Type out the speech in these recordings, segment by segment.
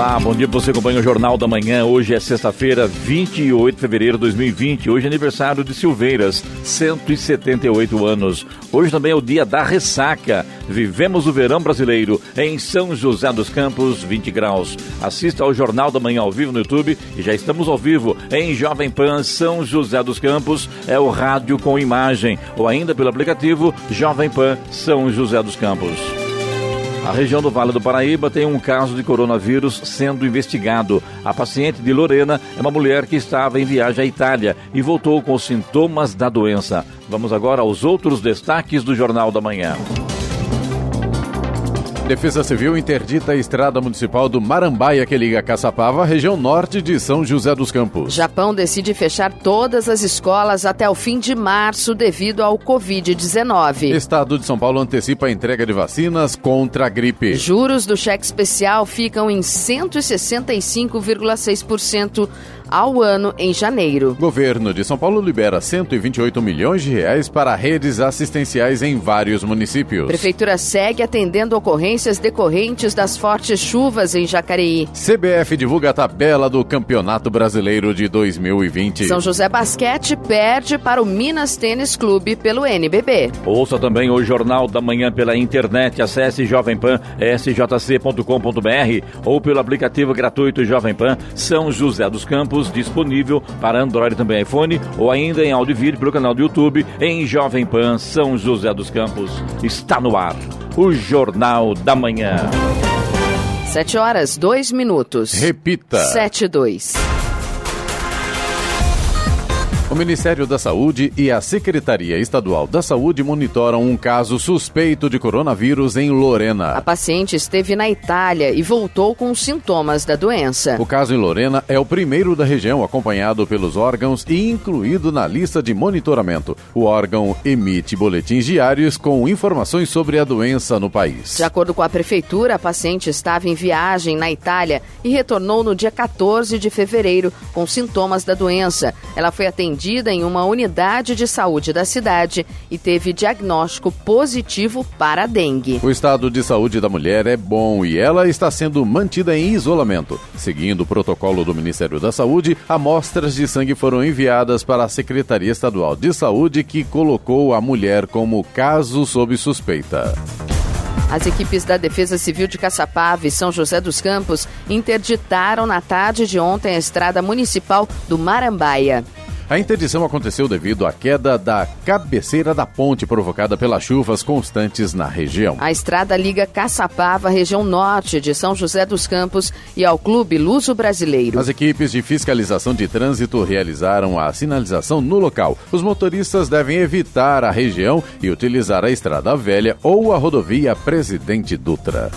Olá, bom dia você acompanha o Jornal da Manhã. Hoje é sexta-feira, 28 de fevereiro de 2020. Hoje é aniversário de Silveiras, 178 anos. Hoje também é o dia da ressaca. Vivemos o verão brasileiro em São José dos Campos, 20 graus. Assista ao Jornal da Manhã ao vivo no YouTube e já estamos ao vivo em Jovem Pan São José dos Campos. É o rádio com imagem ou ainda pelo aplicativo Jovem Pan São José dos Campos. A região do Vale do Paraíba tem um caso de coronavírus sendo investigado. A paciente de Lorena é uma mulher que estava em viagem à Itália e voltou com sintomas da doença. Vamos agora aos outros destaques do Jornal da Manhã. Defesa Civil interdita a estrada municipal do Marambaia que liga Caçapava, região norte de São José dos Campos. Japão decide fechar todas as escolas até o fim de março devido ao Covid-19. Estado de São Paulo antecipa a entrega de vacinas contra a gripe. Juros do cheque especial ficam em 165,6% ao ano em janeiro. Governo de São Paulo libera 128 milhões de reais para redes assistenciais em vários municípios. Prefeitura segue atendendo ocorrências decorrentes das fortes chuvas em Jacareí. CBF divulga a tabela do Campeonato Brasileiro de 2020. São José Basquete perde para o Minas Tênis Clube pelo NBB. Ouça também o Jornal da Manhã pela internet. Acesse jovempan.sjc.com.br ou pelo aplicativo gratuito Jovem Pan São José dos Campos disponível para Android também iPhone ou ainda em áudio e vídeo pelo canal do YouTube em Jovem Pan São José dos Campos. Está no ar o Jornal da Manhã. 7 horas, 2 minutos. Repita. 7 2. O Ministério da Saúde e a Secretaria Estadual da Saúde monitoram um caso suspeito de coronavírus em Lorena. A paciente esteve na Itália e voltou com sintomas da doença. O caso em Lorena é o primeiro da região acompanhado pelos órgãos e incluído na lista de monitoramento. O órgão emite boletins diários com informações sobre a doença no país. De acordo com a prefeitura, a paciente estava em viagem na Itália e retornou no dia 14 de fevereiro com sintomas da doença. Ela foi atendida em uma unidade de saúde da cidade e teve diagnóstico positivo para dengue. O estado de saúde da mulher é bom e ela está sendo mantida em isolamento. Seguindo o protocolo do Ministério da Saúde, amostras de sangue foram enviadas para a Secretaria Estadual de Saúde, que colocou a mulher como caso sob suspeita. As equipes da Defesa Civil de Caçapava e São José dos Campos interditaram na tarde de ontem a estrada municipal do Marambaia. A interdição aconteceu devido à queda da cabeceira da ponte provocada pelas chuvas constantes na região. A estrada liga Caçapava, região norte de São José dos Campos, e ao Clube Luso Brasileiro. As equipes de fiscalização de trânsito realizaram a sinalização no local. Os motoristas devem evitar a região e utilizar a estrada velha ou a rodovia Presidente Dutra.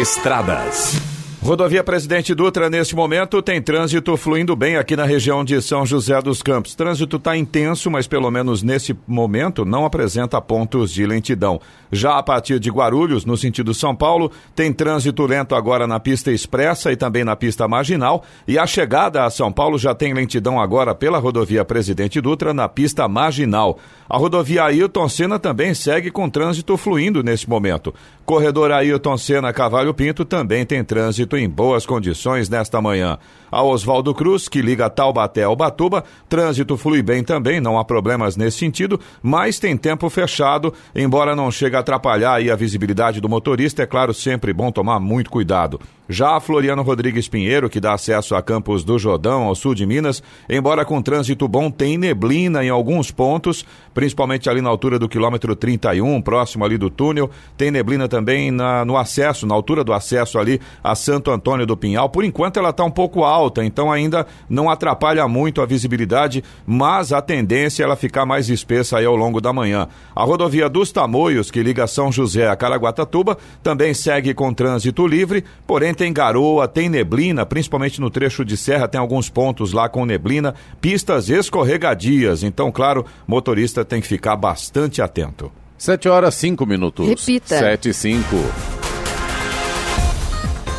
Estradas. Rodovia Presidente Dutra, neste momento, tem trânsito fluindo bem aqui na região de São José dos Campos. Trânsito está intenso, mas pelo menos nesse momento não apresenta pontos de lentidão. Já a partir de Guarulhos, no sentido São Paulo, tem trânsito lento agora na pista expressa e também na pista marginal. E a chegada a São Paulo já tem lentidão agora pela rodovia Presidente Dutra na pista marginal. A rodovia Ailton Senna também segue com trânsito fluindo neste momento. Corredor Ailton Senna Cavalho Pinto também tem trânsito em boas condições nesta manhã. A Oswaldo Cruz, que liga Taubaté ao Batuba, trânsito flui bem também, não há problemas nesse sentido, mas tem tempo fechado, embora não chegue a atrapalhar a visibilidade do motorista, é claro, sempre bom tomar muito cuidado. Já a Floriano Rodrigues Pinheiro, que dá acesso a Campos do Jordão, ao sul de Minas, embora com trânsito bom, tem neblina em alguns pontos, principalmente ali na altura do quilômetro 31, próximo ali do túnel. Tem neblina também na, no acesso, na altura do acesso ali a Santos Santo Antônio do Pinhal. Por enquanto ela está um pouco alta, então ainda não atrapalha muito a visibilidade, mas a tendência é ela ficar mais espessa aí ao longo da manhã. A rodovia dos Tamoios, que liga São José a Caraguatatuba, também segue com trânsito livre, porém tem garoa, tem neblina, principalmente no trecho de serra, tem alguns pontos lá com neblina, pistas escorregadias. Então, claro, motorista tem que ficar bastante atento. 7 horas 5 minutos. Repita. 7 e 5.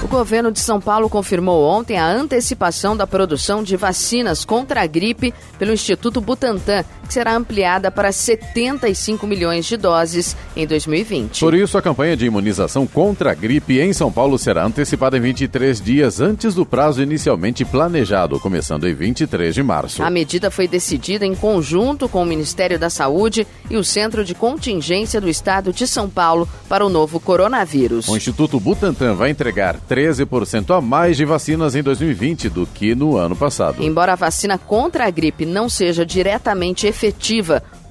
O governo de São Paulo confirmou ontem a antecipação da produção de vacinas contra a gripe pelo Instituto Butantan, que será ampliada para 75 milhões de doses em 2020. Por isso, a campanha de imunização contra a gripe em São Paulo será antecipada em 23 dias antes do prazo inicialmente planejado, começando em 23 de março. A medida foi decidida em conjunto com o Ministério da Saúde e o Centro de Contingência do Estado de São Paulo para o novo coronavírus. O Instituto Butantan vai entregar 13% a mais de vacinas em 2020 do que no ano passado. Embora a vacina contra a gripe não seja diretamente efetiva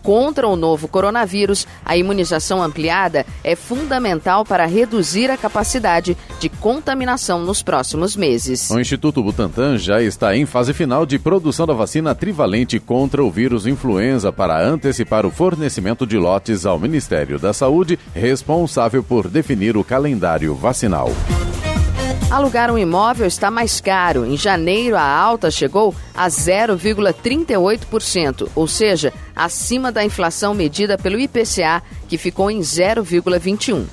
contra o novo coronavírus, a imunização ampliada é fundamental para reduzir a capacidade de contaminação nos próximos meses. O Instituto Butantan já está em fase final de produção da vacina trivalente contra o vírus influenza para antecipar o fornecimento de lotes ao Ministério da Saúde, responsável por definir o calendário vacinal. Alugar um imóvel está mais caro. Em janeiro, a alta chegou a 0,38%, ou seja, acima da inflação medida pelo IPCA, que ficou em 0,21%.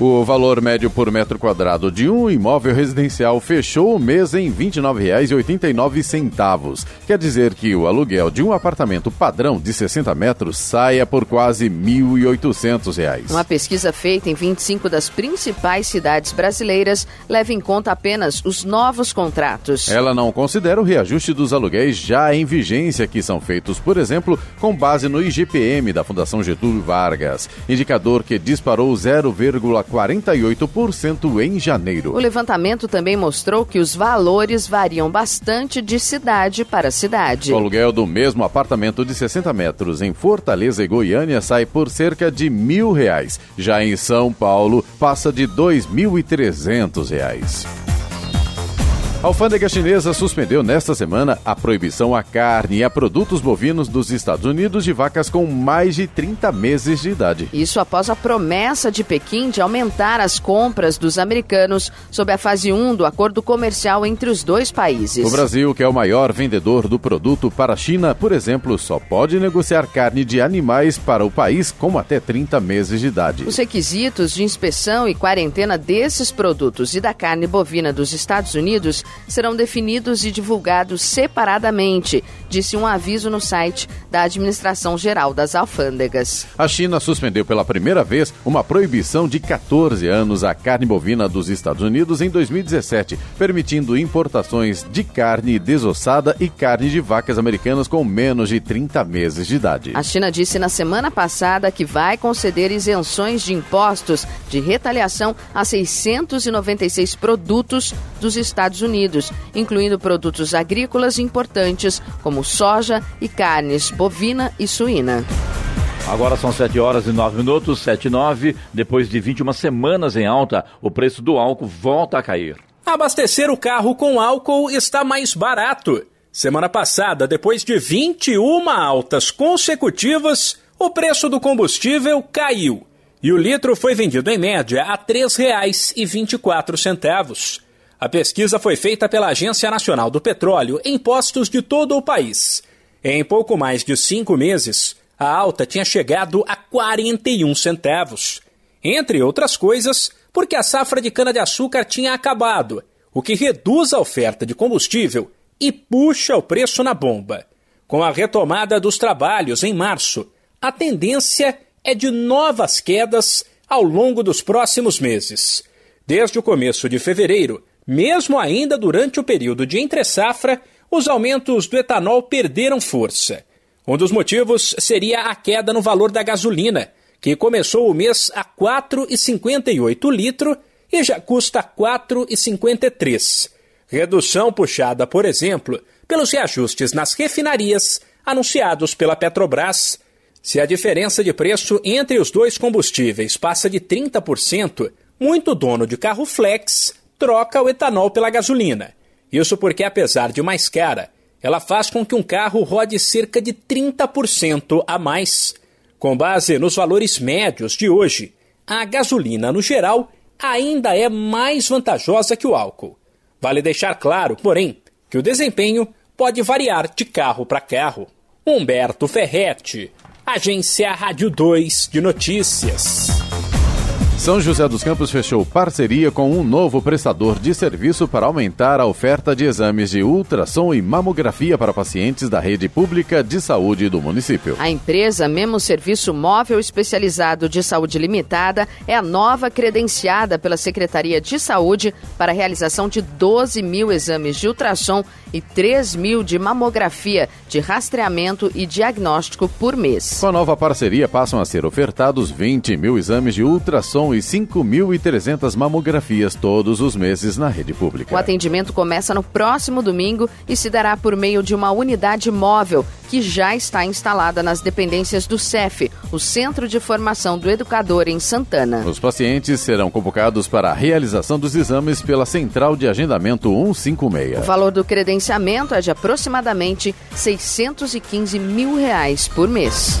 O valor médio por metro quadrado de um imóvel residencial fechou o mês em R$ 29,89. Quer dizer que o aluguel de um apartamento padrão de 60 metros saia por quase R$ 1.800. Uma pesquisa feita em 25 das principais cidades brasileiras leva em conta apenas os novos contratos. Ela não considera o reajuste dos aluguéis já em vigência, que são feitos, por exemplo, com base no IGPM da Fundação Getúlio Vargas, indicador que disparou 0,48% em janeiro. O levantamento também mostrou que os valores variam bastante de cidade para cidade. O aluguel do mesmo apartamento de 60 metros em Fortaleza e Goiânia sai por cerca de mil reais. Já em São Paulo, passa de dois mil e trezentos reais. A alfândega chinesa suspendeu nesta semana a proibição à carne e a produtos bovinos dos Estados Unidos de vacas com mais de 30 meses de idade. Isso após a promessa de Pequim de aumentar as compras dos americanos sob a fase 1 do acordo comercial entre os dois países. O Brasil, que é o maior vendedor do produto para a China, por exemplo, só pode negociar carne de animais para o país com até 30 meses de idade. Os requisitos de inspeção e quarentena desses produtos e da carne bovina dos Estados Unidos serão definidos e divulgados separadamente, disse um aviso no site da Administração Geral das Alfândegas. A China suspendeu pela primeira vez uma proibição de 14 anos à carne bovina dos Estados Unidos em 2017, permitindo importações de carne desossada e carne de vacas americanas com menos de 30 meses de idade. A China disse na semana passada que vai conceder isenções de impostos de retaliação a 696 produtos dos Estados Unidos, incluindo produtos agrícolas importantes como soja e carnes bovina e suína. Agora são 7 horas e 9 minutos, 7 e 9. Depois de 21 semanas em alta, o preço do álcool volta a cair. Abastecer o carro com álcool está mais barato. Semana passada, depois de 21 altas consecutivas, o preço do combustível caiu e o litro foi vendido em média a R$ 3,24. A pesquisa foi feita pela Agência Nacional do Petróleo em postos de todo o país. Em pouco mais de cinco meses, a alta tinha chegado a 41 centavos. Entre outras coisas, porque a safra de cana-de-açúcar tinha acabado, o que reduz a oferta de combustível e puxa o preço na bomba. Com a retomada dos trabalhos em março, a tendência é de novas quedas ao longo dos próximos meses. Desde o começo de fevereiro, mesmo ainda durante o período de entre-safra, os aumentos do etanol perderam força. Um dos motivos seria a queda no valor da gasolina, que começou o mês a R$ 4,58 litro e já custa R$ 4,53. Redução puxada, por exemplo, pelos reajustes nas refinarias anunciados pela Petrobras. Se a diferença de preço entre os dois combustíveis passa de 30%, muito dono de carro flex troca o etanol pela gasolina. Isso porque, apesar de mais cara, ela faz com que um carro rode cerca de 30% a mais. Com base nos valores médios de hoje, a gasolina, no geral, ainda é mais vantajosa que o álcool. Vale deixar claro, porém, que o desempenho pode variar de carro para carro. Humberto Ferretti, Agência Rádio 2 de Notícias. São José dos Campos fechou parceria com um novo prestador de serviço para aumentar a oferta de exames de ultrassom e mamografia para pacientes da rede pública de saúde do município. A empresa Memo Serviço Móvel Especializado de Saúde Limitada é a nova credenciada pela Secretaria de Saúde para a realização de 12 mil exames de ultrassom e 3 mil de mamografia de rastreamento e diagnóstico por mês. Com a nova parceria, passam a ser ofertados 20 mil exames de ultrassom e 5.300 mamografias todos os meses na rede pública. O atendimento começa no próximo domingo e se dará por meio de uma unidade móvel que já está instalada nas dependências do CEF, o Centro de Formação do Educador em Santana. Os pacientes serão convocados para a realização dos exames pela Central de Agendamento 156. O valor do credenciamento é de aproximadamente 615 mil reais por mês.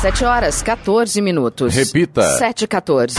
7 horas 14 minutos. Repita. 7 e 14.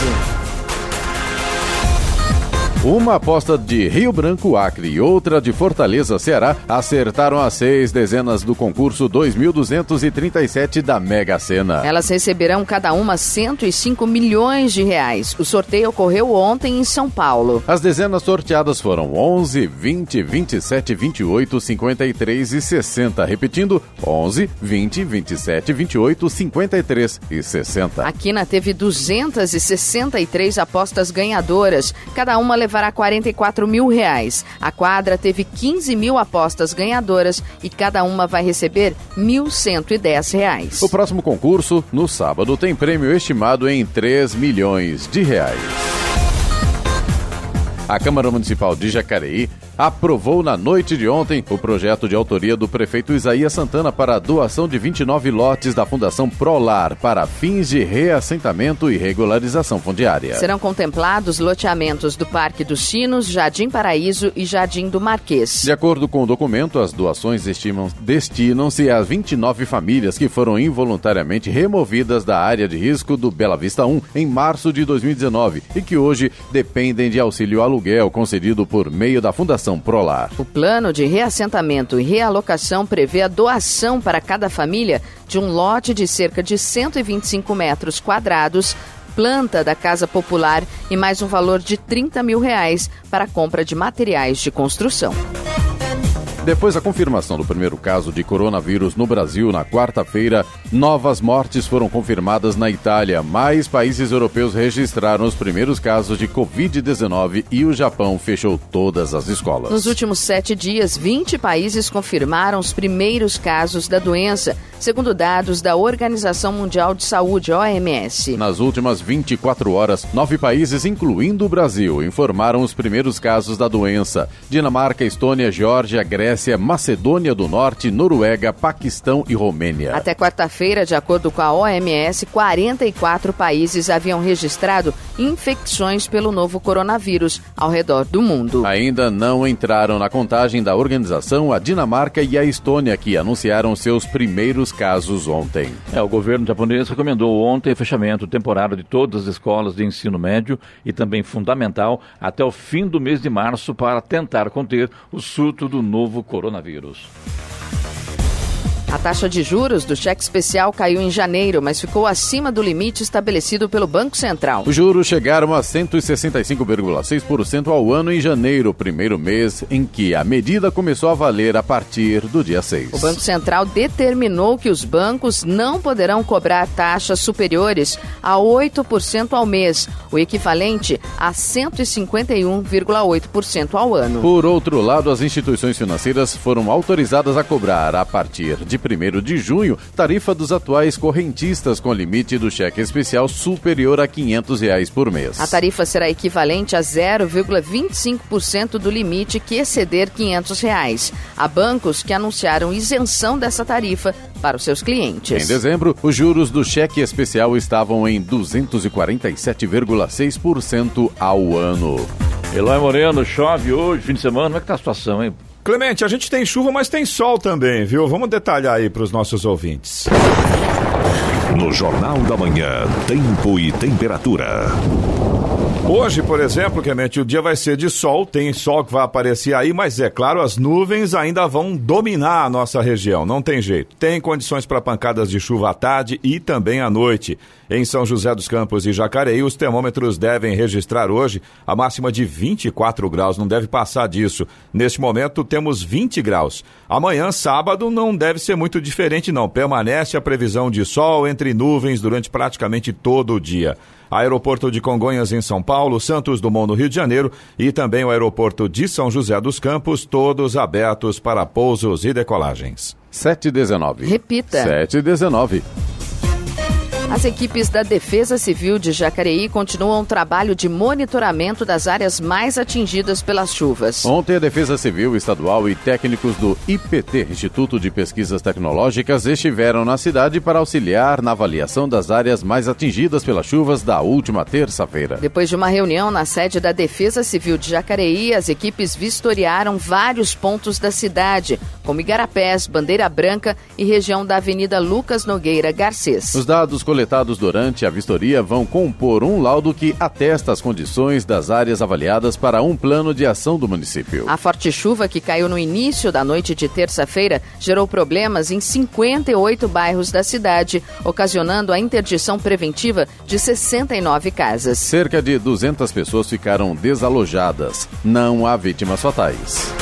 Uma aposta de Rio Branco Acre e outra de Fortaleza Ceará acertaram as seis dezenas do concurso 2237 da Mega Sena. Elas receberão cada uma 105 milhões de reais. O sorteio ocorreu ontem em São Paulo. As dezenas sorteadas foram 11, 20, 27, 28, 53 e 60. Repetindo, 11, 20, 27, 28, 53 e 60. A Quina teve 263 apostas ganhadoras. Cada uma levará 44 mil reais. A quadra teve 15 mil apostas ganhadoras e cada uma vai receber 1.110 reais. O próximo concurso, no sábado, tem prêmio estimado em 3 milhões de reais. A Câmara Municipal de Jacareí aprovou na noite de ontem o projeto de autoria do prefeito Isaías Santana para a doação de 29 lotes da Fundação Prolar para fins de reassentamento e regularização fundiária. Serão contemplados loteamentos do Parque dos Sinos, Jardim Paraíso e Jardim do Marquês. De acordo com o documento, as doações destinam-se às 29 famílias que foram involuntariamente removidas da área de risco do Bela Vista 1 em março de 2019 e que hoje dependem de auxílio aluguel concedido por meio da Fundação Prolar. O plano de reassentamento e realocação prevê a doação para cada família de um lote de cerca de 125 metros quadrados planta da Casa Popular e mais um valor de 30 mil reais para compra de materiais de construção. Depois da confirmação do primeiro caso de coronavírus no Brasil na quarta-feira, novas mortes foram confirmadas na Itália. Mais países europeus registraram os primeiros casos de Covid-19 e o Japão fechou todas as escolas. Nos últimos sete dias, 20 países confirmaram os primeiros casos da doença, segundo dados da Organização Mundial de Saúde, OMS. Nas últimas 24 horas, nove países, incluindo o Brasil, informaram os primeiros casos da doença: Dinamarca, Estônia, Geórgia, Grécia. Grécia, Macedônia do Norte, Noruega, Paquistão e Romênia. Até quarta-feira, de acordo com a OMS, 44 países haviam registrado infecções pelo novo coronavírus ao redor do mundo. Ainda não entraram na contagem da organização a Dinamarca e a Estônia, que anunciaram seus primeiros casos ontem. É, o governo japonês recomendou ontem o fechamento temporário de todas as escolas de ensino médio e também fundamental até o fim do mês de março para tentar conter o surto do novo coronavírus. A taxa de juros do cheque especial caiu em janeiro, mas ficou acima do limite estabelecido pelo Banco Central. Os juros chegaram a 165,6% ao ano em janeiro, primeiro mês em que a medida começou a valer a partir do dia 6. O Banco Central determinou que os bancos não poderão cobrar taxas superiores a 8% ao mês, o equivalente a 151,8% ao ano. Por outro lado, as instituições financeiras foram autorizadas a cobrar, a partir de 1 de junho, tarifa dos atuais correntistas com limite do cheque especial superior a 500 reais por mês. A tarifa será equivalente a 0,25% do limite que exceder 500 reais. Há bancos que anunciaram isenção dessa tarifa para os seus clientes. Em dezembro, os juros do cheque especial estavam em 247,6% ao ano. Eloy Moreno, chove hoje, fim de semana, como é que tá a situação, hein? Clemente, a gente tem chuva, mas tem sol também, viu? Vamos detalhar aí para os nossos ouvintes. No Jornal da Manhã, tempo e temperatura. Hoje, por exemplo, Clemente, o dia vai ser de sol, tem sol que vai aparecer aí, mas é claro, as nuvens ainda vão dominar a nossa região, não tem jeito. Tem condições para pancadas de chuva à tarde e também à noite. Em São José dos Campos e Jacareí, os termômetros devem registrar hoje a máxima de 24 graus, não deve passar disso. Neste momento temos 20 graus. Amanhã, sábado, não deve ser muito diferente não. Permanece a previsão de sol entre nuvens durante praticamente todo o dia. Aeroporto de Congonhas em São Paulo, Santos Dumont no Rio de Janeiro e também o aeroporto de São José dos Campos, todos abertos para pousos e decolagens. 719. Repita. 719. As equipes da Defesa Civil de Jacareí continuam o trabalho de monitoramento das áreas mais atingidas pelas chuvas. Ontem, a Defesa Civil Estadual e técnicos do IPT, Instituto de Pesquisas Tecnológicas, estiveram na cidade para auxiliar na avaliação das áreas mais atingidas pelas chuvas da última terça-feira. Depois de uma reunião na sede da Defesa Civil de Jacareí, as equipes vistoriaram vários pontos da cidade, como Igarapés, Bandeira Branca e região da Avenida Lucas Nogueira Garcês. Os dados coletados durante a vistoria vão compor um laudo que atesta as condições das áreas avaliadas para um plano de ação do município. A forte chuva que caiu no início da noite de terça-feira gerou problemas em 58 bairros da cidade, ocasionando a interdição preventiva de 69 casas. Cerca de 200 pessoas ficaram desalojadas. Não há vítimas fatais.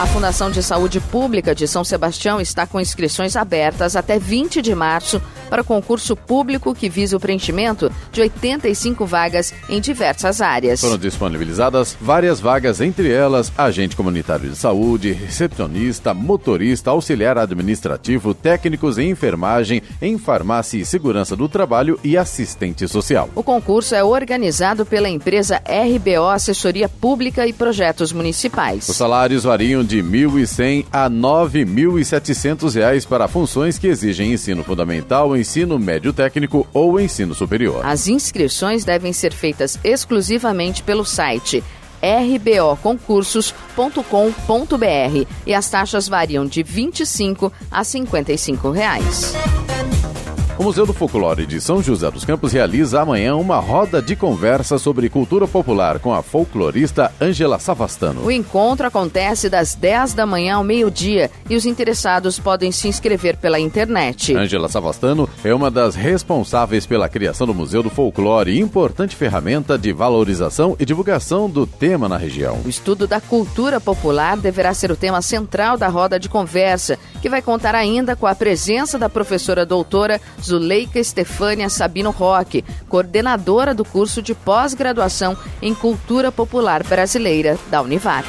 A Fundação de Saúde Pública de São Sebastião está com inscrições abertas até 20 de março para concurso público que visa o preenchimento de 85 vagas em diversas áreas. Foram disponibilizadas várias vagas, entre elas agente comunitário de saúde, recepcionista, motorista, auxiliar administrativo, técnicos em enfermagem, em farmácia e segurança do trabalho e assistente social. O concurso é organizado pela empresa RBO Assessoria Pública e Projetos Municipais. Os salários variam de R$ 1.100 a R$ 9.700 para funções que exigem ensino fundamental, ensino médio técnico ou ensino superior. As inscrições devem ser feitas exclusivamente pelo site rboconcursos.com.br e as taxas variam de R$ 25 a 55 reais. O Museu do Folclore de São José dos Campos realiza amanhã uma roda de conversa sobre cultura popular com a folclorista Ângela Savastano. O encontro acontece das 10 da manhã ao meio-dia e os interessados podem se inscrever pela internet. Ângela Savastano é uma das responsáveis pela criação do Museu do Folclore, importante ferramenta de valorização e divulgação do tema na região. O estudo da cultura popular deverá ser o tema central da roda de conversa, que vai contar ainda com a presença da professora doutora Zuleika Estefânia Sabino Roque, coordenadora do curso de pós-graduação em Cultura Popular Brasileira da Univap.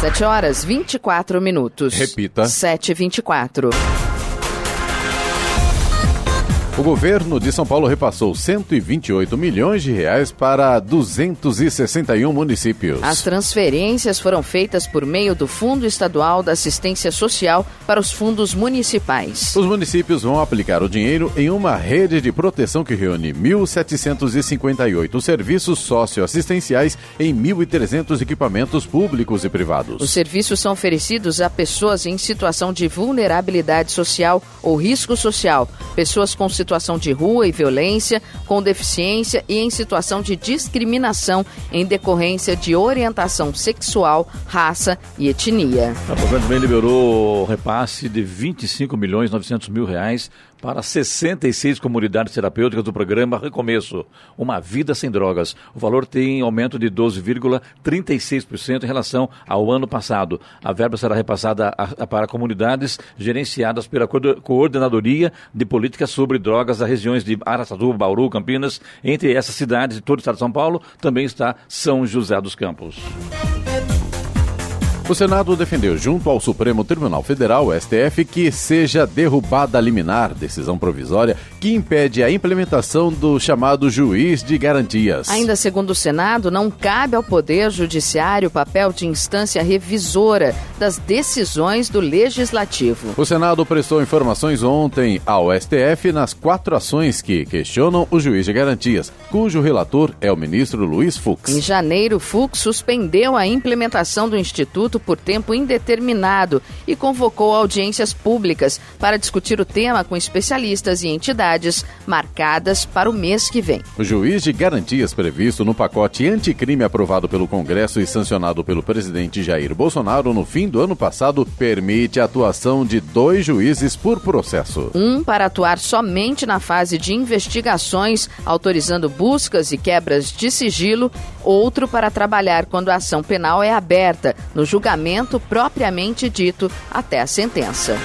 7 horas 24 minutos. Repita. 7 e 24. O governo de São Paulo repassou 128 milhões de reais para 261 municípios. As transferências foram feitas por meio do Fundo Estadual da Assistência Social para os fundos municipais. Os municípios vão aplicar o dinheiro em uma rede de proteção que reúne 1.758 serviços socioassistenciais em 1.300 equipamentos públicos e privados. Os serviços são oferecidos a pessoas em situação de vulnerabilidade social ou risco social, pessoas com situação situação de rua e violência, com deficiência e em situação de discriminação em decorrência de orientação sexual, raça e etnia. O governo também liberou repasse de 25 milhões 900 mil reais para 66 comunidades terapêuticas do programa Recomeço, uma vida sem drogas. O valor tem aumento de 12,36% em relação ao ano passado. A verba será repassada a, a, para comunidades gerenciadas pela Coordenadoria de Políticas sobre Drogas das regiões de Araçatuba, Bauru, Campinas. Entre essas cidades de todo o estado de São Paulo também está São José dos Campos. O Senado defendeu, junto ao Supremo Tribunal Federal, STF, que seja derrubada a liminar, decisão provisória, que impede a implementação do chamado juiz de garantias. Ainda segundo o Senado, não cabe ao Poder Judiciário o papel de instância revisora das decisões do Legislativo. O Senado prestou informações ontem ao STF nas quatro ações que questionam o juiz de garantias, cujo relator é o ministro Luiz Fux. Em janeiro, Fux suspendeu a implementação do Instituto por tempo indeterminado e convocou audiências públicas para discutir o tema com especialistas e entidades marcadas para o mês que vem. O juiz de garantias previsto no pacote anticrime aprovado pelo Congresso e sancionado pelo presidente Jair Bolsonaro no fim do ano passado permite a atuação de dois juízes por processo. Um para atuar somente na fase de investigações, autorizando buscas e quebras de sigilo, outro para trabalhar quando a ação penal é aberta, no julgamento julgamento propriamente dito até a sentença.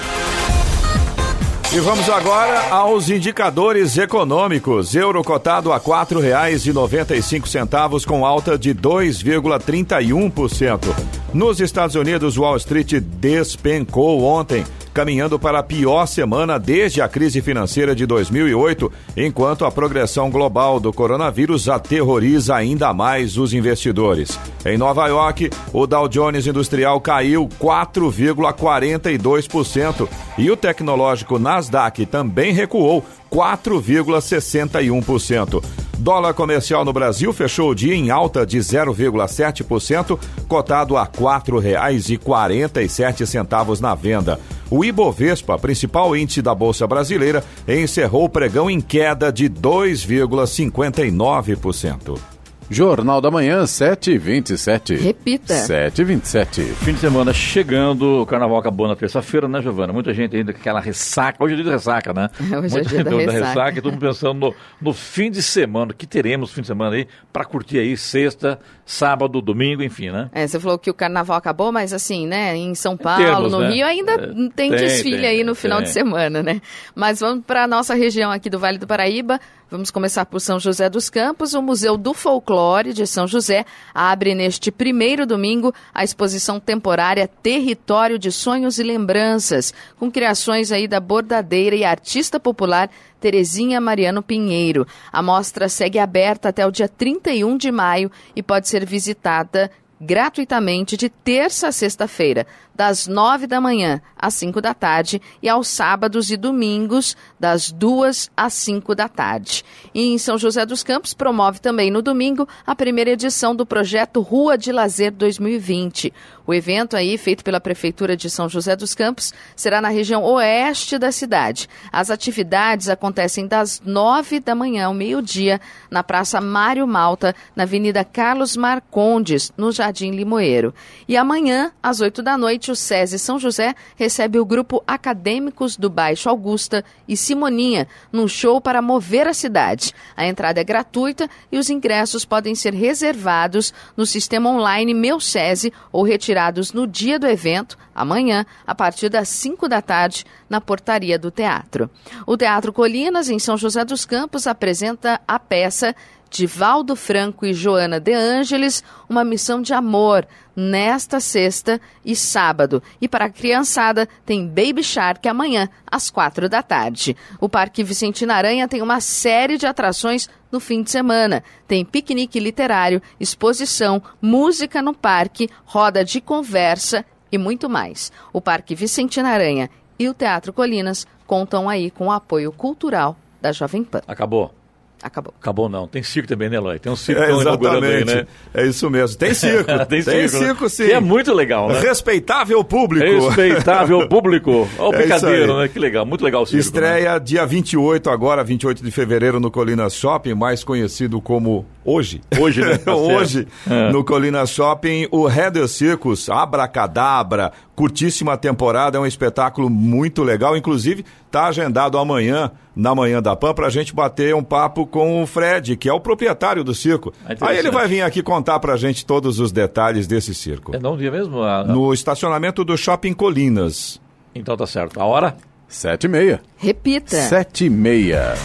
E vamos agora aos indicadores econômicos. Euro cotado a R$ 4,95 com alta de 2,31%. Nos Estados Unidos, Wall Street despencou ontem caminhando para a pior semana desde a crise financeira de 2008, enquanto a progressão global do coronavírus aterroriza ainda mais os investidores. Em Nova York, o Dow Jones Industrial caiu 4,42% e o tecnológico Nasdaq também recuou 4,61%. Dólar comercial no Brasil fechou o dia em alta de 0,7%, cotado a R$ 4,47 na venda. O Ibovespa, principal índice da Bolsa Brasileira, encerrou o pregão em queda de 2,59%. Jornal da Manhã, 7h27. Repita. 7h27. Fim de semana chegando, o carnaval acabou na terça-feira, né, Giovana? Muita gente ainda com aquela ressaca. Hoje é dia de ressaca, né? Hoje é dia da ressaca. da ressaca. E todo mundo pensando no, no fim de semana, que teremos fim de semana aí, para curtir aí sexta, sábado, domingo, enfim, né? É, você falou que o carnaval acabou, mas assim, né, em São Paulo, Temos, no né? Rio, ainda é, tem, tem, desfile tem, aí no final tem. de semana, né? Mas vamos para a nossa região aqui do Vale do Paraíba. Vamos começar por São José dos Campos. O Museu do Folclore de São José abre neste primeiro domingo a exposição temporária Território de Sonhos e Lembranças, com criações aí da bordadeira e artista popular Terezinha Mariano Pinheiro. A mostra segue aberta até o dia 31 de maio e pode ser visitada gratuitamente de terça a sexta-feira, das nove da manhã às cinco da tarde, e aos sábados e domingos, das duas às cinco da tarde. E em São José dos Campos, promove também no domingo a primeira edição do projeto Rua de Lazer 2020. O evento aí, feito pela Prefeitura de São José dos Campos, será na região oeste da cidade. As atividades acontecem das nove da manhã ao meio-dia, na Praça Mário Malta, na Avenida Carlos Marcondes, no Jardim Limoeiro. E amanhã, às oito da noite, o SESI São José recebe o grupo Acadêmicos do Baixo Augusta e Simoninha, num show para mover a cidade. A entrada é gratuita e os ingressos podem ser reservados no sistema online Meu SESI ou retirados no dia do evento, amanhã, a partir das 5 da tarde, na portaria do teatro. O Teatro Colinas, em São José dos Campos, apresenta a peça Divaldo Franco e Joana De Ângeles, uma missão de amor nesta sexta e sábado. E para a criançada, tem Baby Shark amanhã, às quatro da tarde. O Parque Vicentina Aranha tem uma série de atrações no fim de semana. Tem piquenique literário, exposição, música no parque, roda de conversa e muito mais. O Parque Vicentina Aranha e o Teatro Colinas contam aí com o apoio cultural da Jovem Pan. Acabou. Acabou. Acabou não. Tem circo também, né, Eloy? Tem um circo é, inaugurando aí, né? É isso mesmo. Tem circo. Tem, Tem circo, circo, sim. Que é muito legal, né? Respeitável público. Respeitável público. Olha o é picadeiro, né? Que legal. Muito legal o circo. Estreia né? dia 28 agora, 28 de fevereiro no Colinas Shopping, mais conhecido como Hoje. Hoje, né? Tá Hoje, é. no Colina Shopping, o Heather Circus, Abracadabra, curtíssima temporada, é um espetáculo muito legal. Inclusive, está agendado amanhã, na manhã da PAN, para a gente bater um papo com o Fred, que é o proprietário do circo. É Aí ele vai vir aqui contar para a gente todos os detalhes desse circo. É não dia mesmo? A... No estacionamento do Shopping Colinas. Então tá certo. A hora? Sete e meia. Repita. Sete e meia.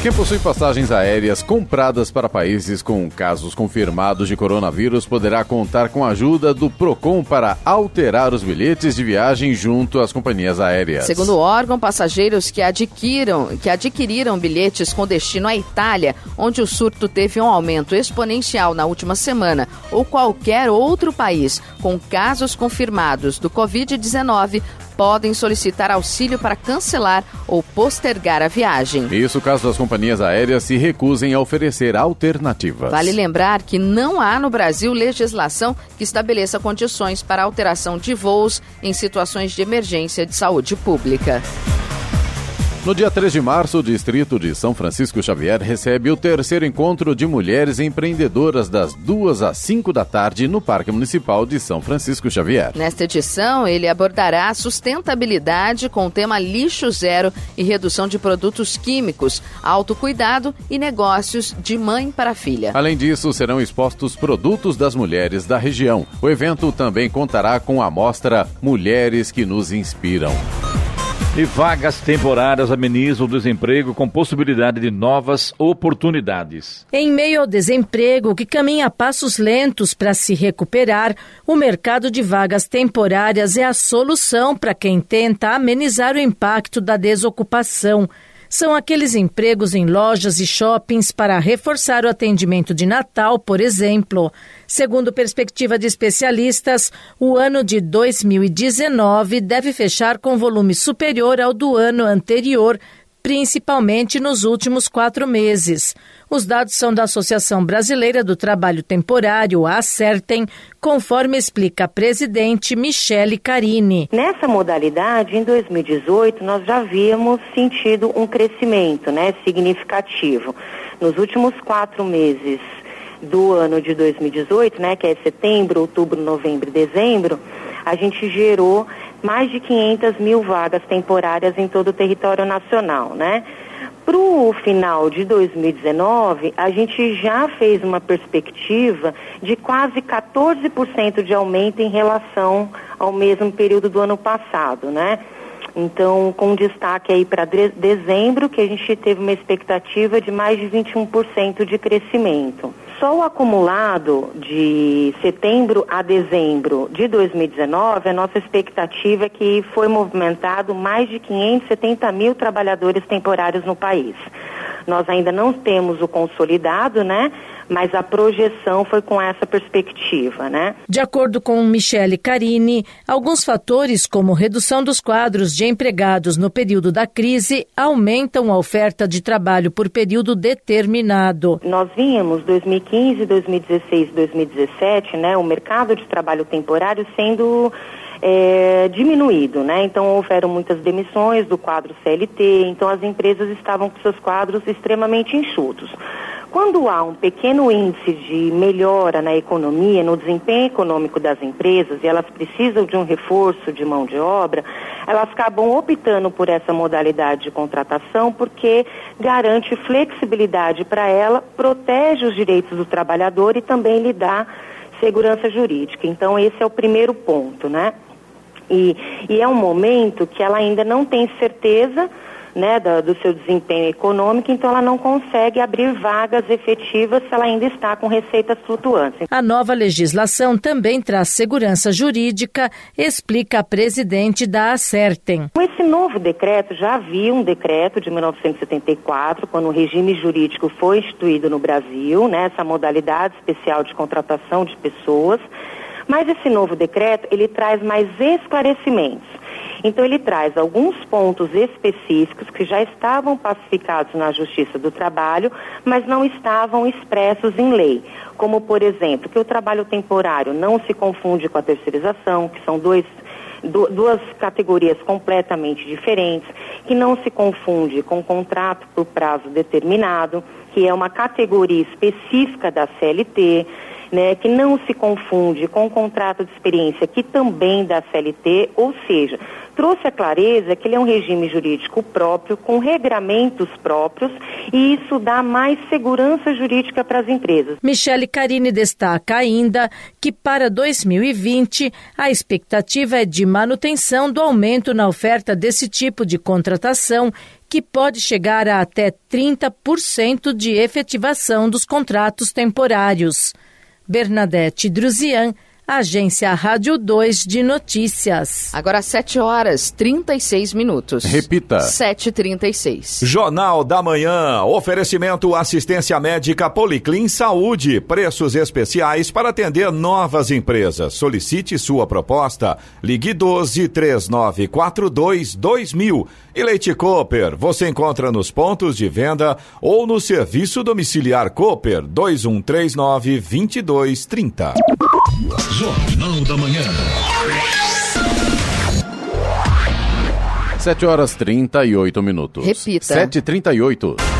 Quem possui passagens aéreas compradas para países com casos confirmados de coronavírus poderá contar com a ajuda do Procon para alterar os bilhetes de viagem junto às companhias aéreas. Segundo o órgão, passageiros que adquiram, que adquiriram bilhetes com destino à Itália, onde o surto teve um aumento exponencial na última semana, ou qualquer outro país com casos confirmados do Covid-19, podem solicitar auxílio para cancelar ou postergar a viagem. Isso caso as companhias aéreas se recusem a oferecer alternativas. Vale lembrar que não há no Brasil legislação que estabeleça condições para alteração de voos em situações de emergência de saúde pública. No dia 3 de março, o distrito de São Francisco Xavier recebe o terceiro encontro de mulheres empreendedoras das 2 às 5 da tarde no Parque Municipal de São Francisco Xavier. Nesta edição, ele abordará sustentabilidade com o tema lixo zero e redução de produtos químicos, autocuidado e negócios de mãe para filha. Além disso, serão expostos produtos das mulheres da região. O evento também contará com a mostra Mulheres que nos inspiram. E vagas temporárias amenizam o desemprego com possibilidade de novas oportunidades. Em meio ao desemprego, que caminha a passos lentos para se recuperar, o mercado de vagas temporárias é a solução para quem tenta amenizar o impacto da desocupação são aqueles empregos em lojas e shoppings para reforçar o atendimento de Natal, por exemplo. Segundo perspectiva de especialistas, o ano de 2019 deve fechar com volume superior ao do ano anterior, principalmente nos últimos quatro meses. Os dados são da Associação Brasileira do Trabalho Temporário, a Acertem, conforme explica a presidente Michele Carini. Nessa modalidade, em 2018, nós já havíamos sentido um crescimento né, significativo. Nos últimos quatro meses do ano de 2018, né, que é setembro, outubro, novembro e dezembro, a gente gerou mais de 500 mil vagas temporárias em todo o território nacional, né? Para o final de 2019, a gente já fez uma perspectiva de quase 14% de aumento em relação ao mesmo período do ano passado, né? Então, com destaque aí para dezembro, que a gente teve uma expectativa de mais de 21% de crescimento. Só o acumulado de setembro a dezembro de 2019, a nossa expectativa é que foi movimentado mais de 570 mil trabalhadores temporários no país. Nós ainda não temos o consolidado, né? Mas a projeção foi com essa perspectiva, né? De acordo com Michele Carini, alguns fatores como redução dos quadros de empregados no período da crise aumentam a oferta de trabalho por período determinado. Nós vimos 2015, 2016, 2017, né, o mercado de trabalho temporário sendo é, diminuído, né? Então houveram muitas demissões do quadro CLT, então as empresas estavam com seus quadros extremamente enxutos. Quando há um pequeno índice de melhora na economia, no desempenho econômico das empresas, e elas precisam de um reforço de mão de obra, elas acabam optando por essa modalidade de contratação porque garante flexibilidade para ela, protege os direitos do trabalhador e também lhe dá segurança jurídica. Então, esse é o primeiro ponto, né? E, e é um momento que ela ainda não tem certeza né, do, do, seu desempenho econômico, então ela não consegue abrir vagas efetivas se ela ainda está com receitas flutuantes. A nova legislação também traz segurança jurídica, explica a presidente da Acertem. Com esse novo decreto, já havia um decreto de 1974, quando o regime jurídico foi instituído no Brasil, né, essa modalidade especial de contratação de pessoas, mas esse novo decreto, ele traz mais esclarecimentos. Então, ele traz alguns pontos específicos que já estavam pacificados na Justiça do Trabalho, mas não estavam expressos em lei. Como, por exemplo, que o trabalho temporário não se confunde com a terceirização, que são dois duas categorias completamente diferentes, que não se confunde com contrato por prazo determinado, que é uma categoria específica da CLT, né, que não se confunde com contrato de experiência, que também da CLT, ou seja, trouxe a clareza que ele é um regime jurídico próprio, com regramentos próprios, e isso dá mais segurança jurídica para as empresas. Michele Carini destaca ainda que para 2020 a expectativa é de manutenção do aumento na oferta desse tipo de contratação que pode chegar a até 30% de efetivação dos contratos temporários. Bernadette Druzian, Agência Rádio 2 de Notícias. Agora 7 horas 36 minutos. Repita. 7h36. Jornal da Manhã. Oferecimento assistência médica Policlin Saúde. Preços especiais para atender novas empresas. Solicite sua proposta. Ligue 12 3942 2000. E Leite Cooper. Você encontra nos pontos de venda ou no serviço domiciliar Cooper 2139 2230. Jornal da Manhã. 7 horas 38 minutos. Repita. 7h38.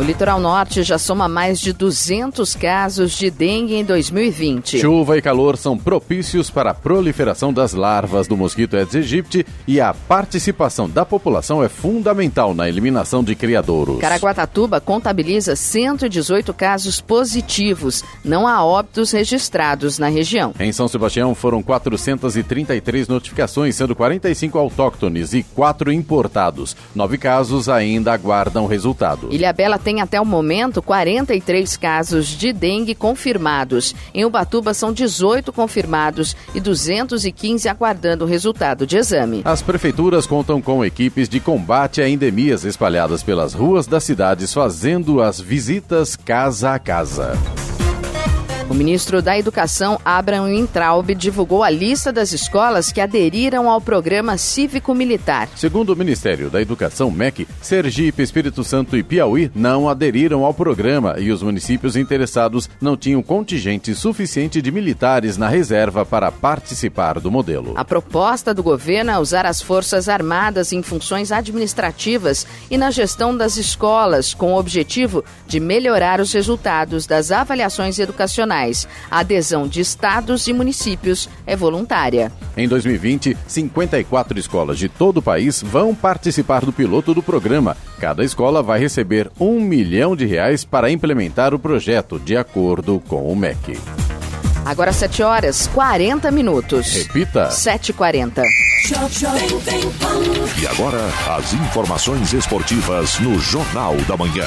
O litoral norte já soma mais de 200 casos de dengue em 2020. Chuva e calor são propícios para a proliferação das larvas do mosquito Aedes aegypti e a participação da população é fundamental na eliminação de criadouros. Caraguatatuba contabiliza 118 casos positivos. Não há óbitos registrados na região. Em São Sebastião foram 433 notificações, sendo 45 autóctones e 4 importados. Nove casos ainda aguardam resultado. Ilha Bela tem tem até o momento 43 casos de dengue confirmados. Em Ubatuba são 18 confirmados e 215 aguardando o resultado de exame. As prefeituras contam com equipes de combate a endemias espalhadas pelas ruas das cidades, fazendo as visitas casa a casa. O ministro da Educação, Abraham Intraub, divulgou a lista das escolas que aderiram ao programa cívico-militar. Segundo o Ministério da Educação, MEC, Sergipe, Espírito Santo e Piauí não aderiram ao programa e os municípios interessados não tinham contingente suficiente de militares na reserva para participar do modelo. A proposta do governo é usar as Forças Armadas em funções administrativas e na gestão das escolas, com o objetivo de melhorar os resultados das avaliações educacionais. A adesão de estados e municípios é voluntária. Em 2020, 54 escolas de todo o país vão participar do piloto do programa. Cada escola vai receber um milhão de reais para implementar o projeto, de acordo com o MEC. Agora 7 horas 40 minutos. Repita. 7h40. E agora, as informações esportivas no Jornal da Manhã.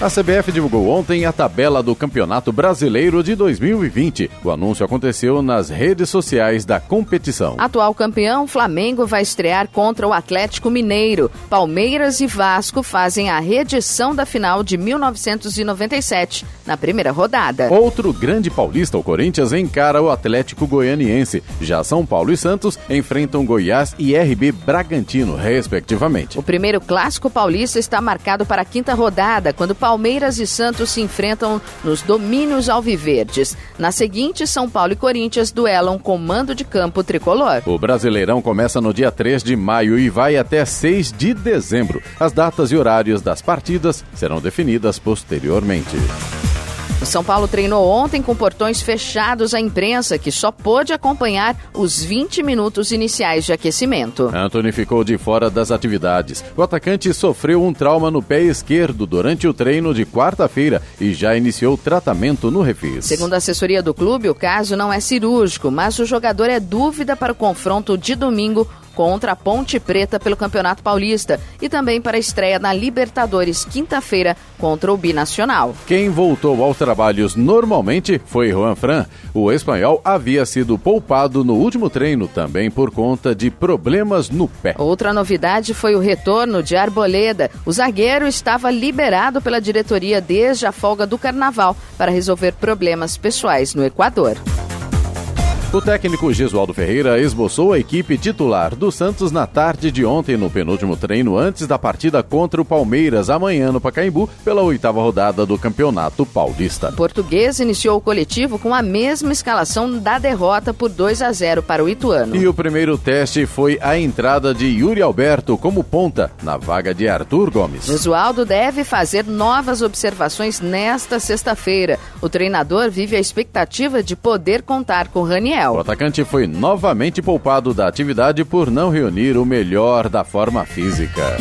A CBF divulgou ontem a tabela do Campeonato Brasileiro de 2020. O anúncio aconteceu nas redes sociais da competição. Atual campeão, Flamengo vai estrear contra o Atlético Mineiro. Palmeiras e Vasco fazem a reedição da final de 1997, na primeira rodada. Outro grande paulista, o Corinthians, encara o Atlético Goianiense. Já São Paulo e Santos enfrentam Goiás e RB Bragantino, respectivamente. O primeiro clássico paulista está marcado para a quinta rodada, quando Palmeiras e Santos se enfrentam nos domínios alviverdes. Na seguinte, São Paulo e Corinthians duelam com mando de campo tricolor. O Brasileirão começa no dia 3 de maio e vai até 6 de dezembro. As datas e horários das partidas serão definidas posteriormente. O São Paulo treinou ontem com portões fechados à imprensa, que só pôde acompanhar os 20 minutos iniciais de aquecimento. Anthony ficou de fora das atividades. O atacante sofreu um trauma no pé esquerdo durante o treino de quarta-feira e já iniciou tratamento no refis. Segundo a assessoria do clube, o caso não é cirúrgico, mas o jogador é dúvida para o confronto de domingo contra a Ponte Preta pelo Campeonato Paulista e também para a estreia na Libertadores quinta-feira contra o Binacional. Quem voltou aos trabalhos normalmente foi Juan Fran. O espanhol havia sido poupado no último treino também por conta de problemas no pé. Outra novidade foi o retorno de Arboleda. O zagueiro estava liberado pela diretoria desde a folga do carnaval para resolver problemas pessoais no Equador. O técnico Gesualdo Ferreira esboçou a equipe titular do Santos na tarde de ontem no penúltimo treino antes da partida contra o Palmeiras amanhã no Pacaembu pela oitava rodada do Campeonato Paulista. O português iniciou o coletivo com a mesma escalação da derrota por 2 a 0 para o Ituano. E o primeiro teste foi a entrada de Yuri Alberto como ponta na vaga de Arthur Gomes. Gesualdo deve fazer novas observações nesta sexta-feira. O treinador vive a expectativa de poder contar com Raniel. O atacante foi novamente poupado da atividade por não reunir o melhor da forma física.